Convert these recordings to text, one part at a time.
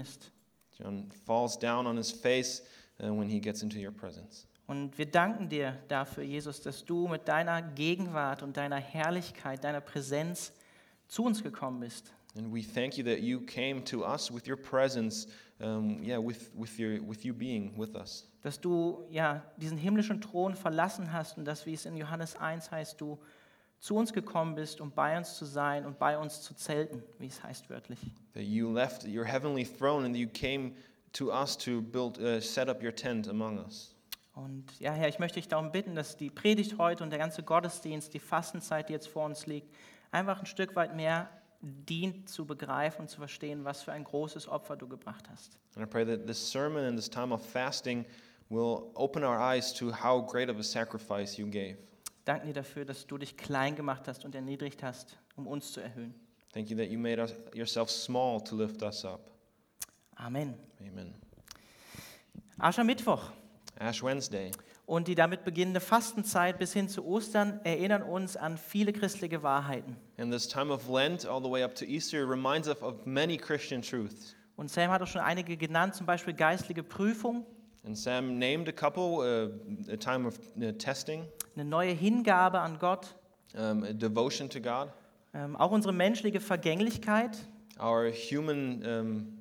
begegnest. John falls down on his face uh, when he gets into your presence. Und wir danken dir dafür, Jesus, dass du mit deiner Gegenwart und deiner Herrlichkeit, deiner Präsenz zu uns gekommen bist. And we thank you that you came to us with your presence, um, yeah, with, with, your, with you being with us. Dass du ja diesen himmlischen Thron verlassen hast und dass, wie es in Johannes 1 heißt, du zu uns gekommen bist, um bei uns zu sein und bei uns zu zelten, wie es heißt wörtlich. That you left your heavenly throne and you came to us to build, uh, set up your tent among us. Und ja, Herr, ich möchte dich darum bitten, dass die Predigt heute und der ganze Gottesdienst, die Fastenzeit, die jetzt vor uns liegt, einfach ein Stück weit mehr dient zu begreifen und zu verstehen, was für ein großes Opfer du gebracht hast. And I pray that this sermon and this time of fasting will open our eyes to how great of a sacrifice you gave. Danke dir dafür, dass du dich klein gemacht hast und erniedrigt hast, um uns zu erhöhen. Thank you that you made us, yourself small to lift us up. Amen. Amen. Aschermittwoch Ash Wednesday und die damit beginnende Fastenzeit bis hin zu Ostern erinnern uns an viele christliche Wahrheiten. and this time of Lent all the way up to Easter reminds us of many Christian truths. Und Sam hat auch schon einige genannt, zum Beispiel geistliche Prüfung, And Sam named a couple uh, a time of uh, testing, eine neue Hingabe an Gott, um, a devotion to God, ähm, auch unsere menschliche Vergänglichkeit. Our human, um,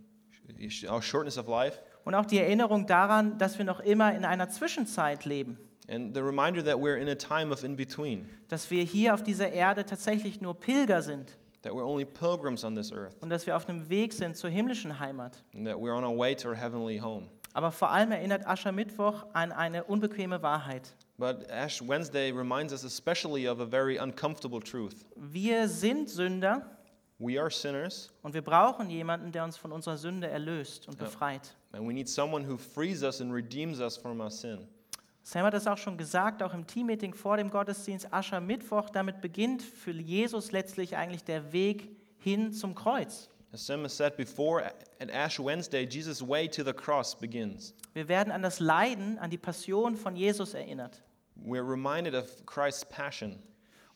our shortness of life, und auch die Erinnerung daran, dass wir noch immer in einer Zwischenzeit leben. and the reminder that we're in a time of in between, Dass wir hier auf dieser Erde tatsächlich nur Pilger sind. That we're only pilgrims on this earth, und dass wir auf einem Weg sind zur himmlischen Heimat. and that we're on our way to our heavenly home. Aber vor allem erinnert Aschermittwoch an eine unbequeme Wahrheit. But Ash Wednesday reminds us especially of a very uncomfortable truth. Wir sind Sünder We are sinners, und wir brauchen jemanden, der uns von unserer Sünde erlöst und befreit. and we need someone who frees us and redeems us from our sin. Sam hat das auch schon gesagt, auch im Teammeeting vor dem Gottesdienst Aschermittwoch. Damit beginnt für Jesus letztlich eigentlich der Weg hin zum Kreuz. As has said before, at Ash Wednesday, Jesus' way to the cross begins. Wir werden an das Leiden, an die Passion von Jesus erinnert We're reminded of Christ's passion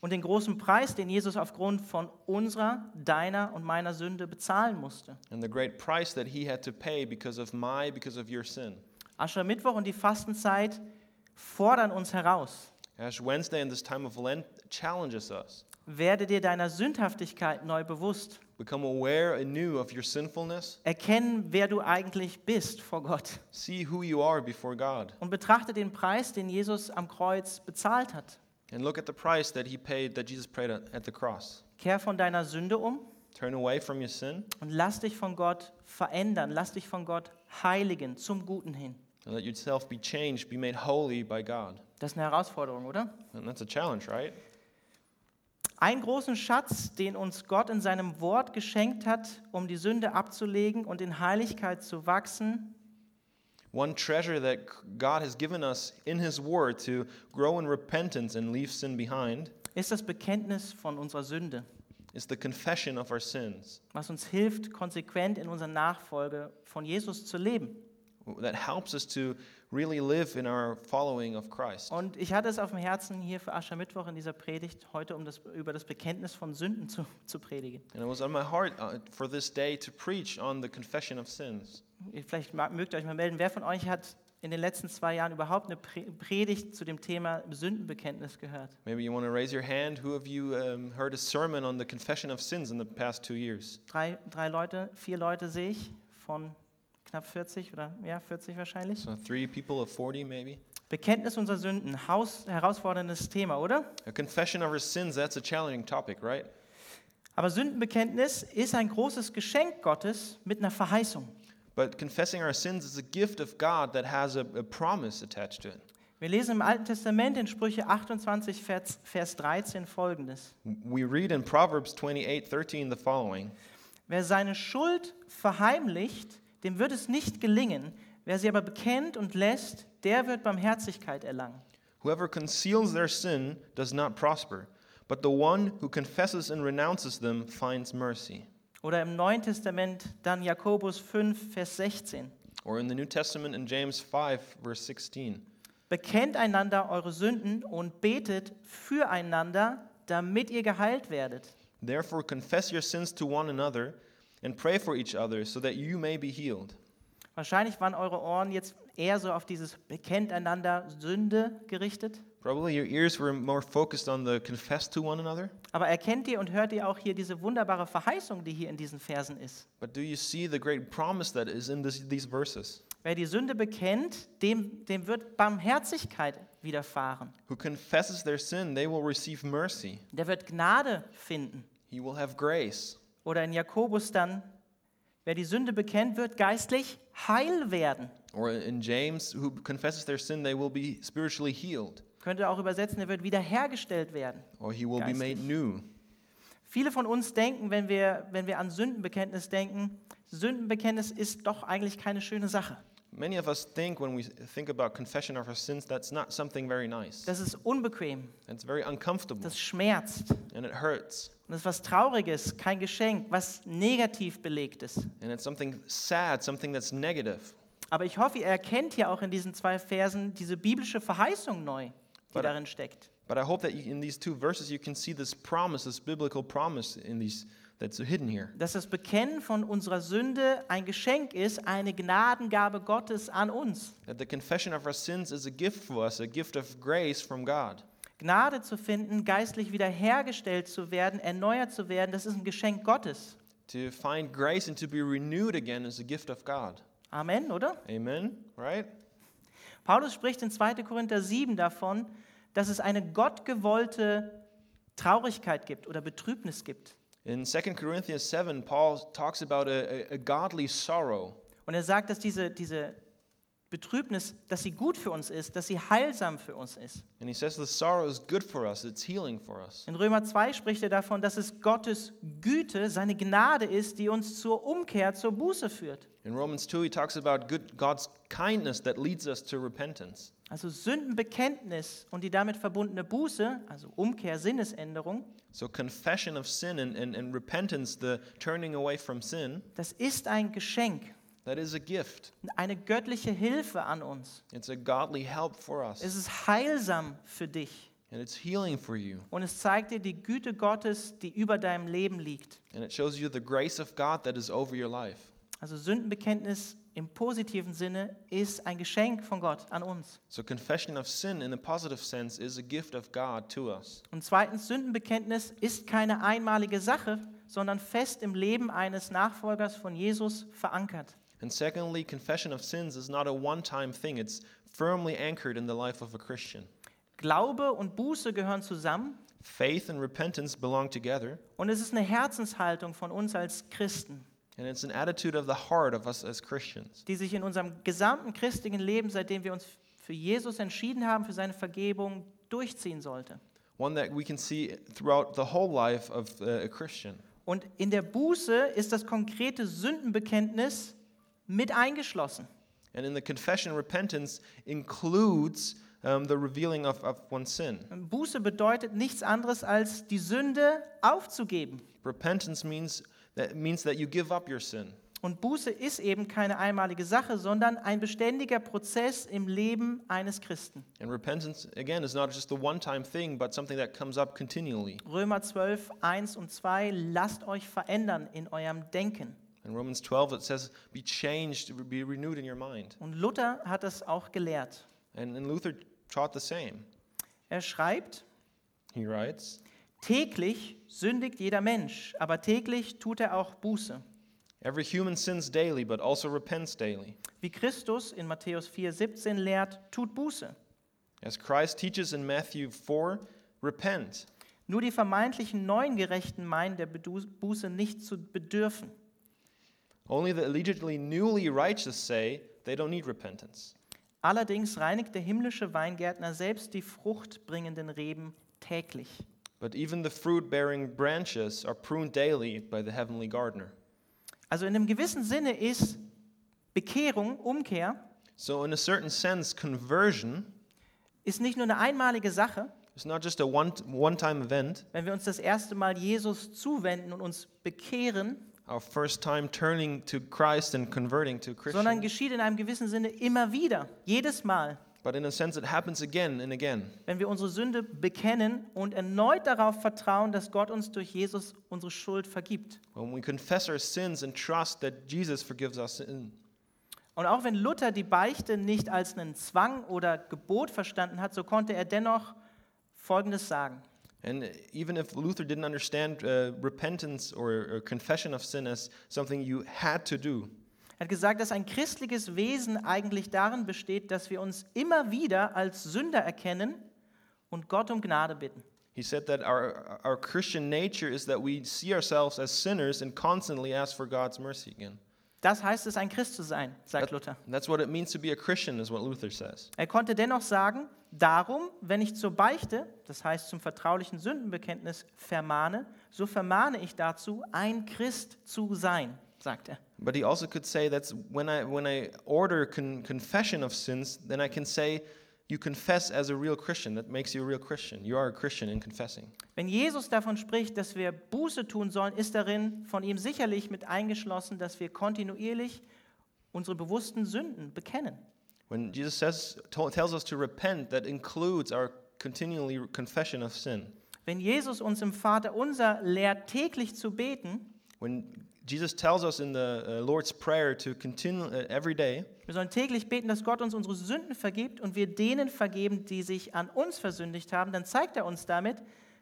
und den großen Preis, den Jesus aufgrund von unserer, deiner und meiner Sünde bezahlen musste. and the great price that he had to pay because of my, because of your sin. Aschermittwoch und die Fastenzeit fordern uns heraus. Ash Wednesday and this time of Lent challenges us. Werde dir deiner Sündhaftigkeit neu bewusst. Become aware anew of your sinfulness. Erkennen, wer du eigentlich bist vor Gott. See who you are before God. Und betrachte den Preis, den Jesus am Kreuz bezahlt hat. And look at the price that he paid, that Jesus paid at the cross. Kehr von deiner Sünde um Turn away from your sin und lass dich von Gott verändern. Lass dich von Gott heiligen zum Guten hin. and let yourself be changed, be made holy by God. Das ist eine Herausforderung, oder? And that's a challenge, right? Einen großen Schatz, den uns Gott in seinem Wort geschenkt hat, um die Sünde abzulegen und in Heiligkeit zu wachsen, One treasure that God has given us in His Word to grow in repentance and leave sin behind ist das Bekenntnis von unserer Sünde, is the confession of our sins. Was uns hilft, konsequent in unserer Nachfolge von Jesus zu leben. that helps us to really live in our following of Christ. Und ich hatte es auf dem Herzen, hier für Aschermittwoch in dieser Predigt heute, um das, über das Bekenntnis von Sünden zu, zu predigen. And it was on my heart uh, for this day to preach on the confession of sins. Vielleicht mögt ihr euch mal melden, wer von euch hat in den letzten zwei Jahren überhaupt eine Pre- Predigt zu dem Thema Sündenbekenntnis gehört? Maybe you want to raise your hand. Who of you um, heard a sermon on the confession of sins in the past two years? Drei, drei Leute, vier Leute sehe ich von knapp 40 oder ja, 40 wahrscheinlich. So three people of 40, maybe. Bekenntnis unserer Sünden, Haus, herausforderndes Thema, oder? A confession of our sins, that's a challenging topic, right? Aber Sündenbekenntnis ist ein großes Geschenk Gottes mit einer Verheißung. But confessing our sins is a gift of God that has a, a promise attached to it. Wir lesen im Alten Testament in Sprüche 28, Vers, Vers 13 folgendes. We read in Proverbs 28 13 the following Wer seine Schuld verheimlicht, dem wird es nicht gelingen. Wer sie aber bekennt und lässt, der wird Barmherzigkeit erlangen. Whoever conceals their sin does not prosper, but the one who confesses and renounces them finds mercy. Oder im Neuen Testament dann Jakobus 5, Vers 16. Or in the New Testament in James 5, verse 16. Bekennt einander eure Sünden und betet füreinander, damit ihr geheilt werdet. Therefore, confess your sins to one another and pray for each other so that you may be healed. Wahrscheinlich waren eure Ohren jetzt eher so auf dieses Bekennt einander Sünde gerichtet. Probably your ears were more focused on the confess to one another. Aber erkennt ihr und hört ihr auch hier diese wunderbare Verheißung, die hier in diesen Versen ist? But do you see the great promise that is in this, these verses? Wer die Sünde bekennt, dem, dem wird Barmherzigkeit widerfahren. Who confesses their sin, they will receive mercy. Der wird Gnade finden. He will have grace. Oder in Jakobus dann, wer die Sünde bekennt, wird geistlich heil werden. Or in James, who confesses their sin, they will be spiritually healed. Könnte auch übersetzen, er wird wiederhergestellt werden. Or he will be made Geistlich. new. Viele von uns denken, wenn wir, wenn wir an Sündenbekenntnis denken, Sündenbekenntnis ist doch eigentlich keine schöne Sache. Many of us think when we think about confession of our sins, that's not something very nice. Das ist unbequem, It's very uncomfortable das schmerzt and it hurts. Und das ist was Trauriges, kein Geschenk, was negativ belegtes. And it's something sad, something that's negative. Aber ich hoffe, ihr erkennt hier auch in diesen zwei Versen diese biblische Verheißung neu, die But- darin steckt. But I hope that you, in these two verses you can see this promise, this biblical promise in these that's hidden here. Dass das Bekennen von unserer Sünde ein Geschenk ist, eine Gnadengabe Gottes an uns. That the confession of our sins is a gift for us, a gift of grace from God. Gnade zu finden, geistlich wiederhergestellt zu werden, erneuert zu werden, das ist ein Geschenk Gottes. To find grace and to be renewed again is a gift of God. Amen, oder? Amen, right? Paulus spricht in 2. Korinther 7 davon, dass es eine gottgewollte Traurigkeit gibt oder Betrübnis gibt. In 2 Corinthians 7, Paul talks about a, a, a godly sorrow. Und er sagt, dass diese, diese Betrübnis, dass sie gut für uns ist, dass sie heilsam für uns ist. And he says the sorrow is good for us, it's healing for us. In Römer 2 spricht er davon, dass es Gottes Güte, seine Gnade ist, die uns zur Umkehr, zur Buße führt. In Romans 2, he talks about good, God's kindness that leads us to repentance. Also Sündenbekenntnis und die damit verbundene Buße, also Umkehr, Sinnesänderung, So, confession of sin and, and, and repentance, the turning away from sin, das ist ein Geschenk, that is a gift. eine göttliche Hilfe an uns. It's a godly help for us. Es ist heilsam für dich And it's healing for you. und es zeigt dir die Güte Gottes, die über deinem Leben liegt. And it shows you the grace of God that is over your life. Also Sündenbekenntnis im positiven Sinne ist ein Geschenk von Gott an uns. So, confession of sin in a positive sense is a gift of God to us. Und zweitens, Sündenbekenntnis ist keine einmalige Sache, sondern fest im Leben eines Nachfolgers von Jesus verankert. And secondly, confession of sins is not a one time thing, it's firmly anchored in the life of a Christian. Glaube und Buße gehören zusammen Faith and repentance belong together, und es ist eine Herzenshaltung von uns als Christen, and it's an attitude of the heart of us as Christians. die sich in unserem gesamten christlichen Leben, seitdem wir uns für Jesus entschieden haben, für seine Vergebung, durchziehen sollte. One that we can see throughout the whole life of uh, a Christian. Und in der Buße ist das konkrete Sündenbekenntnis mit eingeschlossen. And in the confession, repentance includes um, the revealing of, of one's sin. Buße bedeutet nichts anderes als die Sünde aufzugeben. Repentance means that, means that you give up your sin. Und Buße ist eben keine einmalige Sache, sondern ein beständiger Prozess im Leben eines Christen. And repentance, again, is not just a one time thing, but something that comes up continually. Römer 12, 1 und 2, lasst euch verändern in eurem Denken. In Romans 12, it says, Be changed, be renewed in your mind. Und Luther hat es auch gelehrt. And, and Luther taught the same. Er schreibt, He writes, täglich sündigt jeder Mensch, aber täglich tut er auch Buße. Every human sins daily, but also repents daily. Wie Christus in Matthäus 4, 17 lehrt, tut Buße. As Christ teaches in Matthew 4, repent. Nur die vermeintlichen neuen Gerechten meinen, der Buße nicht zu bedürfen. Only the allegedly newly righteous say they don't need repentance. Allerdings reinigt der himmlische Weingärtner selbst die fruchtbringenden Reben täglich. But even the fruit bearing branches are pruned daily by the heavenly gardener. Also in einem gewissen Sinne ist Bekehrung, Umkehr, So, in a certain sense, conversion ist nicht nur eine einmalige Sache, is not just a one, one-time event, wenn wir uns das erste Mal Jesus zuwenden und uns bekehren, our first time turning to Christ and converting to sondern geschieht in einem gewissen Sinne immer wieder, jedes Mal. But in a sense, it happens again and again. wenn wir unsere Sünde bekennen und erneut darauf vertrauen, dass Gott uns durch Jesus unsere Schuld vergibt. When we confess our sins and trust that Jesus forgives us sin. Und auch wenn Luther die Beichte nicht als einen Zwang oder Gebot verstanden hat, so konnte er dennoch Folgendes sagen. And even if Luther didn't understand uh, repentance or, or confession of sin as something you had to do, Er hat gesagt, dass ein christliches Wesen eigentlich darin besteht, dass wir uns immer wieder als Sünder erkennen und Gott um Gnade bitten. he said that our, our Christian nature is that we see ourselves as sinners and constantly ask for God's mercy again. Das heißt es, ein Christ zu sein, sagt Luther. that's what it means to be a Christian, is what Luther says. Er konnte dennoch sagen, darum, wenn ich zur Beichte, das heißt zum vertraulichen Sündenbekenntnis, vermahne, so vermahne ich dazu, ein Christ zu sein, sagt er. But he also could say that's when I, when I order con- confession of sins, then I can say, you confess as a real Christian. That makes you a real Christian. You are a Christian in confessing. Wenn Jesus davon spricht, dass wir Buße tun sollen, ist darin von ihm sicherlich mit eingeschlossen, dass wir kontinuierlich unsere bewussten Sünden bekennen. When Jesus says, tells us to repent, that includes our continually confession of sin. Wenn Jesus uns im Vater unser lehrt, täglich zu beten, When Jesus tells us in the uh, Lord's Prayer to continue uh, every day, wir sollen täglich beten, dass Gott uns unsere Sünden vergibt und wir denen vergeben, die sich an uns versündigt haben, dann zeigt er uns damit,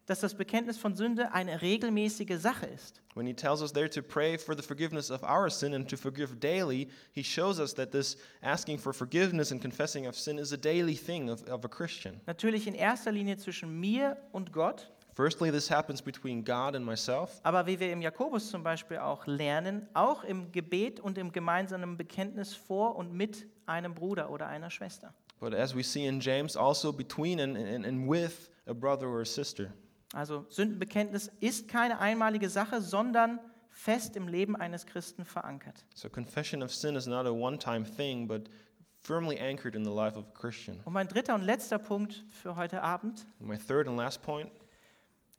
dass das Bekenntnis von Sünde eine regelmäßige Sache ist. when he tells us there to pray for the forgiveness of our sin and to forgive daily, he shows us that this asking for forgiveness and confessing of sin is a daily thing of, of a Christian. Natürlich in erster Linie zwischen mir und Gott, Firstly, this happens between God and myself, aber wie wir im Jakobus zum Beispiel auch lernen, auch im Gebet und im gemeinsamen Bekenntnis vor und mit einem Bruder oder einer Schwester. but as we see in James, also between and, and, and with a brother or a sister. Also Sündenbekenntnis ist keine einmalige Sache, sondern fest im Leben eines Christen verankert. So confession of sin is not a one-time thing, but firmly anchored in the life of a Christian. Und mein dritter und letzter Punkt für heute Abend. And my third and last point,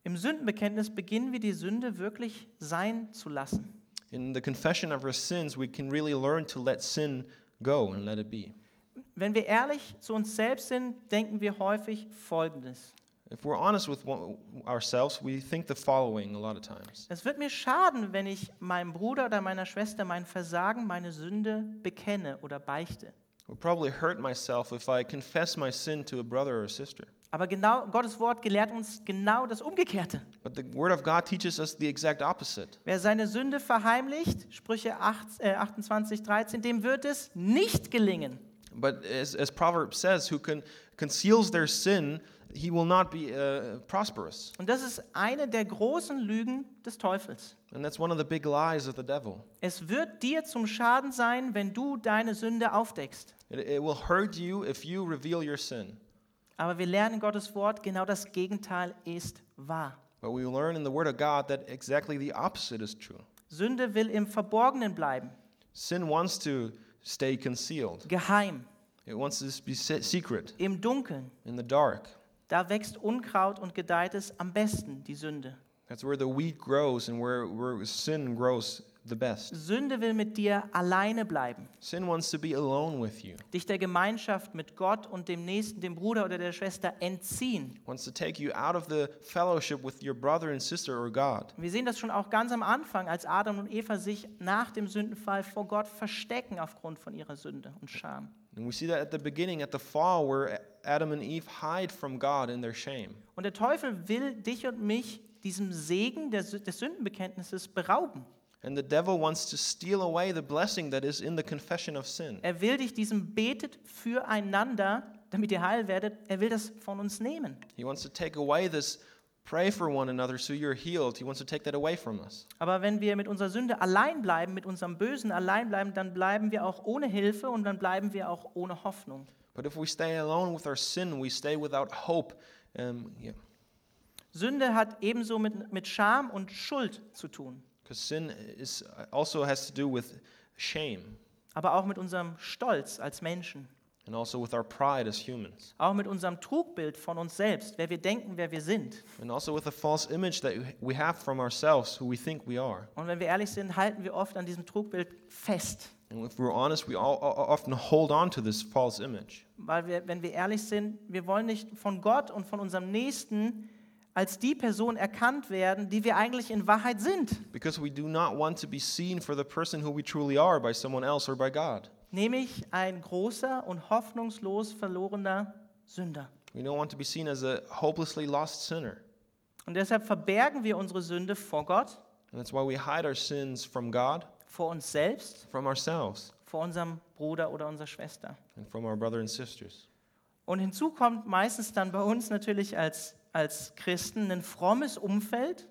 Im Sündenbekenntnis beginnen wir die Sünde wirklich sein zu lassen. in the confession of our sins, we can really learn to let sin go and let it be. Wenn wir ehrlich zu uns selbst sind, denken wir häufig Folgendes. If we're honest with ourselves, we think the following a lot of times. Es wird mir schaden, wenn ich meinem Bruder oder meiner Schwester mein Versagen, meine Sünde bekenne oder beichte. It would probably hurt myself if I confess my sin to a brother or a sister. Aber genau Gottes Wort gelehrt uns genau das Umgekehrte. But the Word of God teaches us the exact opposite. Wer seine Sünde verheimlicht, Sprüche 8, äh, 28, 13, dem wird es nicht gelingen. But as, as Proverbs says, who con- conceals their sin, he will not be uh, prosperous. Und das ist eine der großen Lügen des Teufels. And that's one of the big lies of the devil. Es wird dir zum Schaden sein, wenn du deine Sünde aufdeckst. It, it will hurt you if you reveal your sin. Aber wir lernen in Gottes Wort, genau das Gegenteil ist wahr. But we learn in the Word of God that exactly the opposite is true. Sünde will im Verborgenen bleiben, Sin wants to stay concealed, geheim, it wants to be se- secret, im Dunkeln. in the dark. Da wächst Unkraut und gedeiht es am besten, die Sünde. That's where the wheat grows and where, where sin grows the best. Sünde will mit dir alleine bleiben, Sin wants to be alone with you, dich der Gemeinschaft mit Gott und dem Nächsten, dem Bruder oder der Schwester entziehen. wants to take you out of the fellowship with your brother and sister or God. Wir sehen das schon auch ganz am Anfang, als Adam und Eva sich nach dem Sündenfall vor Gott verstecken aufgrund von ihrer Sünde und Scham. And we see that at the beginning, at the fall, where Adam and Eve hide from God in their shame. Und der Teufel will dich und mich diesem Segen der, Sü- des Sündenbekenntnisses berauben. And the devil wants to steal away the blessing that is in the confession of sin. Er will dich diesem Betet füreinander, damit ihr heil werdet, er will das von uns nehmen. He wants to take away this pray for one another so you're healed. He wants to take that away from us. Aber wenn wir mit unserer Sünde allein bleiben, mit unserem Bösen allein bleiben, dann bleiben wir auch ohne Hilfe und dann bleiben wir auch ohne Hoffnung. But if we stay alone with our sin, we stay without hope. Um, yeah. Sünde hat ebenso mit, mit Scham und Schuld zu tun, sin is also has to do with shame aber auch mit unserem Stolz als Menschen, and also with our pride as humans. auch mit unserem Trugbild von uns selbst, wer wir denken, wer wir sind. And also with the false image that we have from ourselves, who we think we are. Und wenn wir ehrlich sind, halten wir oft an diesem Trugbild fest. And if we're honest, we all, often hold on to this false image. Weil wir, wenn wir ehrlich sind, wir wollen nicht von Gott und von unserem Nächsten als die Person erkannt werden, die wir eigentlich in Wahrheit sind. Because we do not want to be seen for the person who we truly are by someone else or by God. Nämlich ein großer und hoffnungslos verlorener Sünder. We don't want to be seen as a hopelessly lost sinner. Und deshalb verbergen wir unsere Sünde vor Gott, And that's why we hide our sins from God, vor uns selbst, from ourselves, vor unserem Bruder oder unserer Schwester. and from our brother and sisters. Und hinzu kommt meistens dann bei uns natürlich als, als Christen ein frommes Umfeld,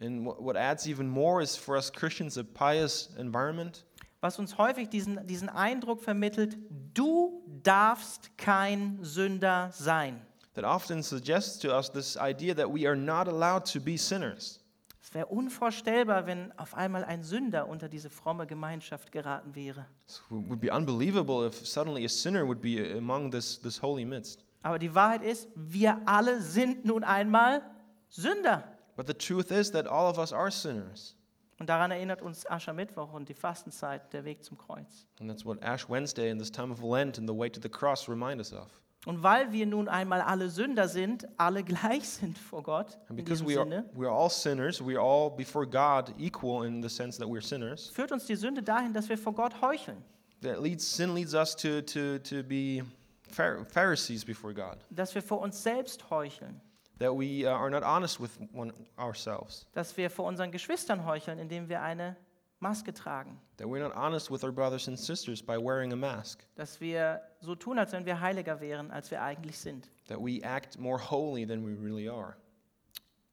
And what, adds even more is for us Christians a pious environment was uns häufig diesen, diesen Eindruck vermittelt, du darfst kein Sünder sein. that often suggests to us this idea that we are not allowed to be sinners. Es wäre unvorstellbar, wenn auf einmal ein Sünder unter diese fromme Gemeinschaft geraten wäre. It would be unbelievable if suddenly a sinner would be among this, this holy midst. Aber die Wahrheit ist, wir alle sind nun einmal Sünder. But the truth is that all of us are sinners. Und daran erinnert uns Aschermittwoch und die Fastenzeit, der Weg zum Kreuz. And that's what Ash Wednesday and this time of Lent and the way to the cross remind us of. Und weil wir nun einmal alle Sünder sind, alle gleich sind vor Gott, in because diesem we are, Sinne, we are all sinners, we are all before God equal in the sense that we're sinners. führt uns die Sünde dahin, dass wir vor Gott heucheln. That leads sin leads us to, to, to be Pharisees before God. Dass wir vor uns selbst heucheln. That we uh, are not honest with one, ourselves. Dass wir vor unseren Geschwistern heucheln, indem wir eine Maske tragen. That we're not honest with our brothers and sisters by wearing a mask. Dass wir so tun, als wenn wir heiliger wären, als wir eigentlich sind. That we act more holy than we really are.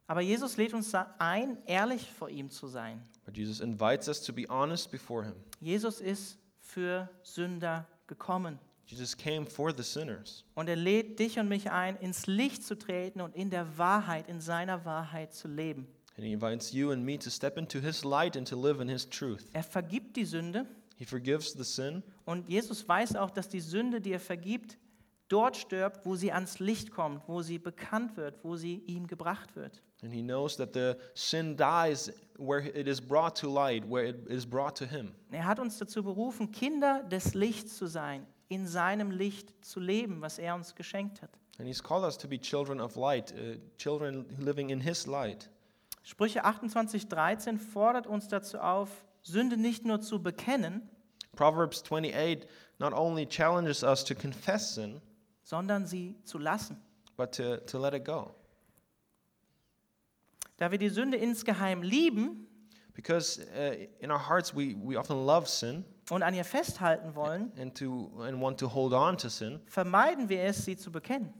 Aber Jesus lädt uns ein, ehrlich vor ihm zu sein. But Jesus invites us to be honest before Him. Jesus ist für Sünder gekommen. Jesus came for the sinners. Und er lädt dich und mich ein, ins Licht zu treten und in der Wahrheit, in seiner Wahrheit zu leben. And He invites you and me to step into His light and to live in His truth. Er vergibt die Sünde He forgives the sin, und Jesus weiß auch, dass die Sünde, die er vergibt, dort stirbt, wo sie ans Licht kommt, wo sie bekannt wird, wo sie ihm gebracht wird. and He knows that the sin dies where it is brought to light, where it is brought to Him. Er hat uns dazu berufen, Kinder des Lichts zu sein, in seinem Licht zu leben, was er uns geschenkt hat. And He's called us to be children of light, uh, children living in His light. Sprüche 28, 13 fordert uns dazu auf, Sünde nicht nur zu bekennen, Proverbs 28 not only challenges us to confess sin, sondern sie zu lassen. but to, to let it go. Da wir die Sünde insgeheim lieben Because uh, in our hearts we, we often love sin und an ihr festhalten wollen, and, to, and want to hold on to sin. vermeiden wir es, sie zu bekennen.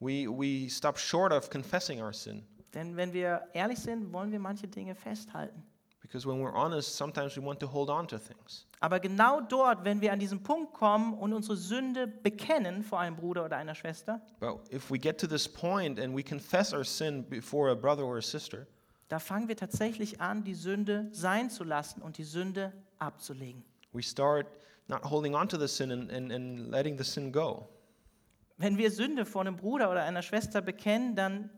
We, we stop short of confessing our sin. Denn wenn wir ehrlich sind, wollen wir manche Dinge festhalten. Because when we're honest, sometimes we want to hold on to things. Aber genau dort, wenn wir an diesen Punkt kommen und unsere Sünde bekennen vor einem Bruder oder einer Schwester, But if we get to this point and we confess our sin before a brother or a sister, da fangen wir tatsächlich an, die Sünde sein zu lassen und die Sünde abzulegen. We start not holding on to the sin and, and, and letting the sin go. Wenn wir Sünde vor einem Bruder oder einer Schwester bekennen, dann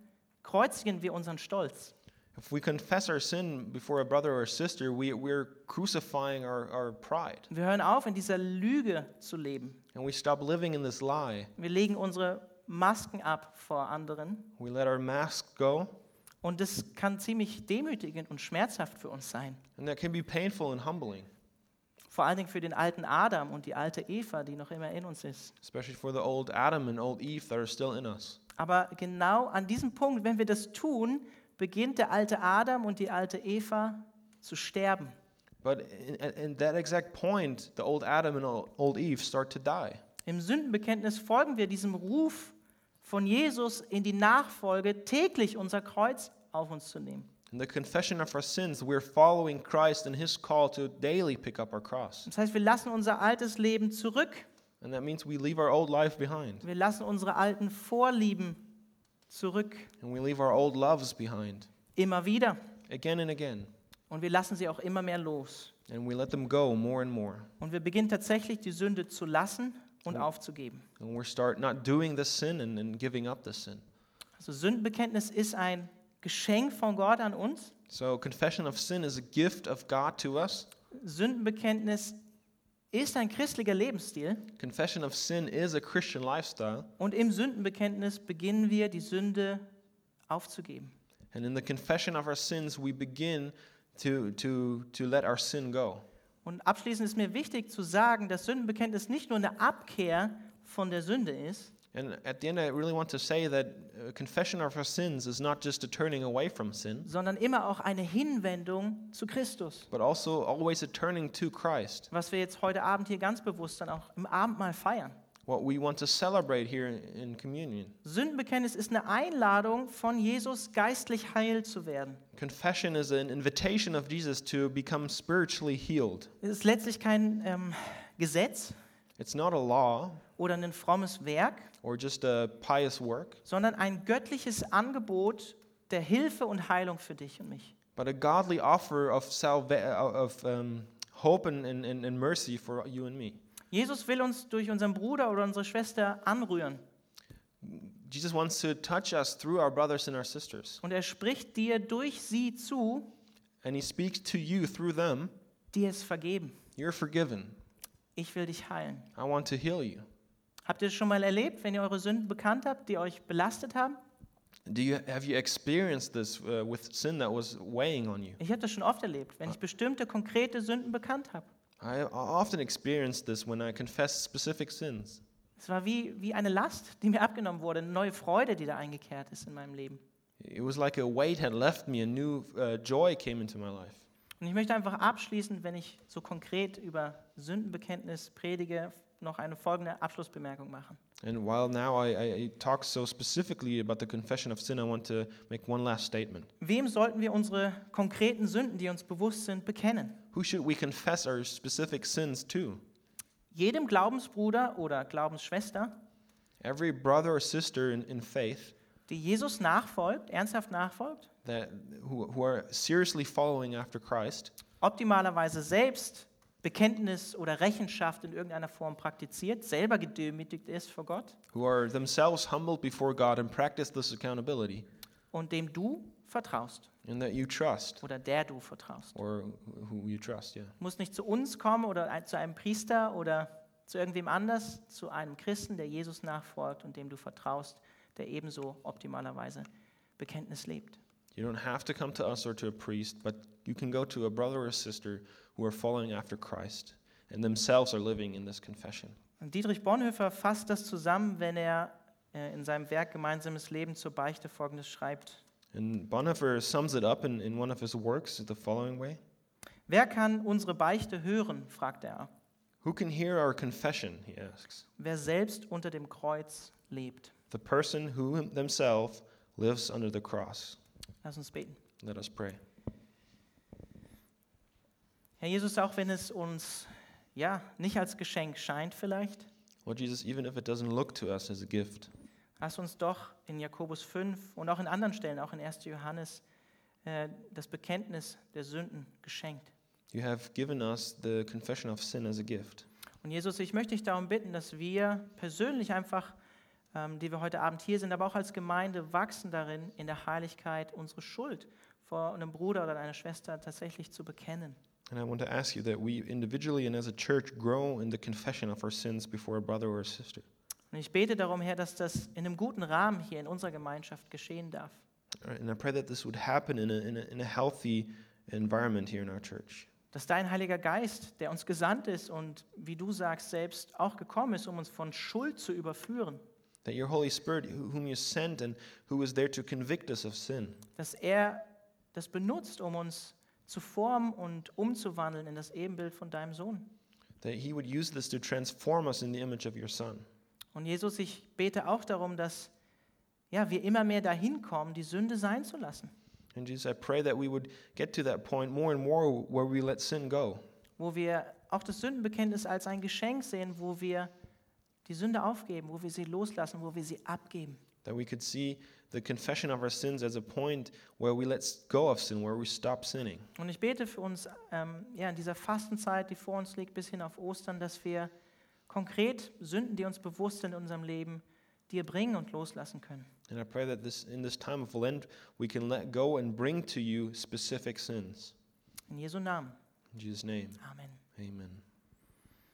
kreuzigen wir unseren Stolz. If we confess our sin before a brother or sister, we, we're crucifying our, our pride. Wir hören auf, in dieser Lüge zu leben. And we stop living in this lie. Wir legen unsere Masken ab vor anderen. We let our mask go. Und das kann ziemlich demütigend und schmerzhaft für uns sein. And that can be painful and humbling, Vor allen Dingen für den alten Adam und die alte Eva, die noch immer in uns ist. especially for the old Adam and old Eve that are still in us. Aber genau an diesem Punkt, wenn wir das tun, beginnt der alte Adam und die alte Eva zu sterben. But in, in that exact point, the old Adam and old old Eve start to die. Im Sündenbekenntnis folgen wir diesem Ruf von Jesus in die Nachfolge, täglich unser Kreuz auf uns zu nehmen. In the confession of our sins, we're following Christ and his call to daily pick up our cross. Das heißt, wir lassen unser altes Leben zurück. And that means we leave our old life behind. Wir lassen unsere alten Vorlieben zurück. And we leave our old loves behind Immer wieder. again and again. Und wir lassen sie auch immer mehr los. And we let them go more and more. Und wir beginnen tatsächlich die Sünde zu lassen und aufzugeben. And we start not doing the sin and, and giving up the sin. Also Sündenbekenntnis ist ein Geschenk von Gott an uns. So confession of sin is a gift of God to us. Sündenbekenntnis ist ein christlicher Lebensstil Confession of sin is a Christian lifestyle. und im Sündenbekenntnis beginnen wir, die Sünde aufzugeben. And in the confession of our sins, we begin to, to, to let our sin go. Und abschließend ist mir wichtig zu sagen, dass Sündenbekenntnis nicht nur eine Abkehr von der Sünde ist, And at the end, I really want to say that uh, confession of our sins is not just a turning away from sin, sondern immer auch eine Hinwendung zu Christus. but also always a turning to Christ. Was wir jetzt heute Abend hier ganz bewusst dann auch im Abendmahl feiern. What we want to celebrate here in, in communion. Sündenbekenntnis ist eine Einladung von Jesus, geistlich heil zu werden. Confession is an invitation of Jesus to become spiritually healed. Es ist letztlich kein ähm, Gesetz It's not a law oder ein frommes Werk, or just a pious work, sondern ein göttliches Angebot der Hilfe und Heilung für dich und mich. but a godly offer of, salva- of um, hope and, and, and mercy for you and me. Jesus will uns durch unseren Bruder oder unsere Schwester anrühren Jesus wants to touch us through our brothers and our sisters, und er spricht dir durch sie zu, and He speaks to you through them. dir es vergeben. You're forgiven. Ich will dich heilen. I want to heal you. Habt ihr es schon mal erlebt, wenn ihr eure Sünden bekannt habt, die euch belastet haben? Do you have you experienced this uh, with sin that was weighing on you? Ich habe das schon oft erlebt, wenn ich bestimmte konkrete Sünden bekannt habe. I often experienced this when I confess specific sins. Es war wie, wie eine Last, die mir abgenommen wurde, eine neue Freude, die da eingekehrt ist in meinem Leben. It was like a weight had left me, a new uh, joy came into my life. Und ich möchte einfach abschließend, wenn ich so konkret über Sündenbekenntnis predige, noch eine folgende Abschlussbemerkung machen. And while now I, I, talk so specifically about the confession of sin, I want to make one last statement. Wem sollten wir unsere konkreten Sünden, die uns bewusst sind, bekennen? Who should we confess our specific sins to? Jedem Glaubensbruder oder Glaubensschwester, Every brother or sister in, in faith die Jesus nachfolgt, ernsthaft nachfolgt, that who, who are seriously following after Christ, optimalerweise selbst Bekenntnis oder Rechenschaft in irgendeiner Form praktiziert, selber gedemütigt ist vor Gott who are themselves humbled before God and practice this accountability, und dem du vertraust and that you trust, oder der du vertraust. or who you trust, yeah. Muss nicht zu uns kommen oder zu einem Priester oder zu irgendwem anders, zu einem Christen, der Jesus nachfolgt und dem du vertraust, der ebenso optimalerweise Bekenntnis lebt. You don't have to come to us or to a priest, but you can go to a brother or sister who are following after Christ and themselves are living in this confession. Dietrich Bonhoeffer fasst das zusammen, wenn er äh, in seinem Werk Gemeinsames Leben zur Beichte folgendes schreibt. And Bonhoeffer sums it up in, in one of his works the following way Wer kann unsere Beichte hören, fragt er. Who can hear our confession? He asks. Wer selbst unter dem Kreuz lebt. The person who him- themselves lives under the cross. Lass uns beten. Let us pray. Herr Jesus, auch wenn es uns ja nicht als Geschenk scheint vielleicht, Lord Jesus, even if it doesn't look to us as a gift, hast uns doch in Jakobus 5 und auch in anderen Stellen, auch in 1. Johannes, äh, das Bekenntnis der Sünden geschenkt. you have given us the confession of sin as a gift. Und Jesus, ich möchte dich darum bitten, dass wir persönlich einfach, ähm, die wir heute Abend hier sind, aber auch als Gemeinde wachsen darin, in der Heiligkeit unsere Schuld vor einem Bruder oder einer Schwester tatsächlich zu bekennen. And I want to ask you that we individually and as a church grow in the confession of our sins before a brother or a sister. Und ich bete darum, Herr, dass das in einem guten Rahmen hier in unserer Gemeinschaft geschehen darf. And I pray that this would happen in a, in a, in a healthy environment here in our church. Dass dein Heiliger Geist, der uns gesandt ist und wie du sagst selbst auch gekommen ist, um uns von Schuld zu überführen, That your Holy Spirit, who- whom you sent and who is there to convict us of sin, dass er das benutzt, um uns zu formen und umzuwandeln in das Ebenbild von deinem Sohn. that He would use this to transform us in the image of your Son. Und Jesus, ich bete auch darum, dass ja, wir immer mehr dahin kommen, die Sünde sein zu lassen, And Jesus, I pray that we would get to that point more and more where we let sin go, wo wir auch das Sündenbekenntnis als ein Geschenk sehen, wo wir die Sünde aufgeben, wo wir sie loslassen, wo wir sie abgeben. That we could see the confession of our sins as a point where we let go of sin, where we stop sinning. Und ich bete für uns ähm, ja, in dieser Fastenzeit, die vor uns liegt, bis hin auf Ostern, dass wir konkret Sünden, die uns bewusst sind in unserem Leben, dir bringen und loslassen können. And I pray that this, in this time of Lent, we can let go and bring to you specific sins. In Jesu Namen. In Jesus' name, Amen. amen.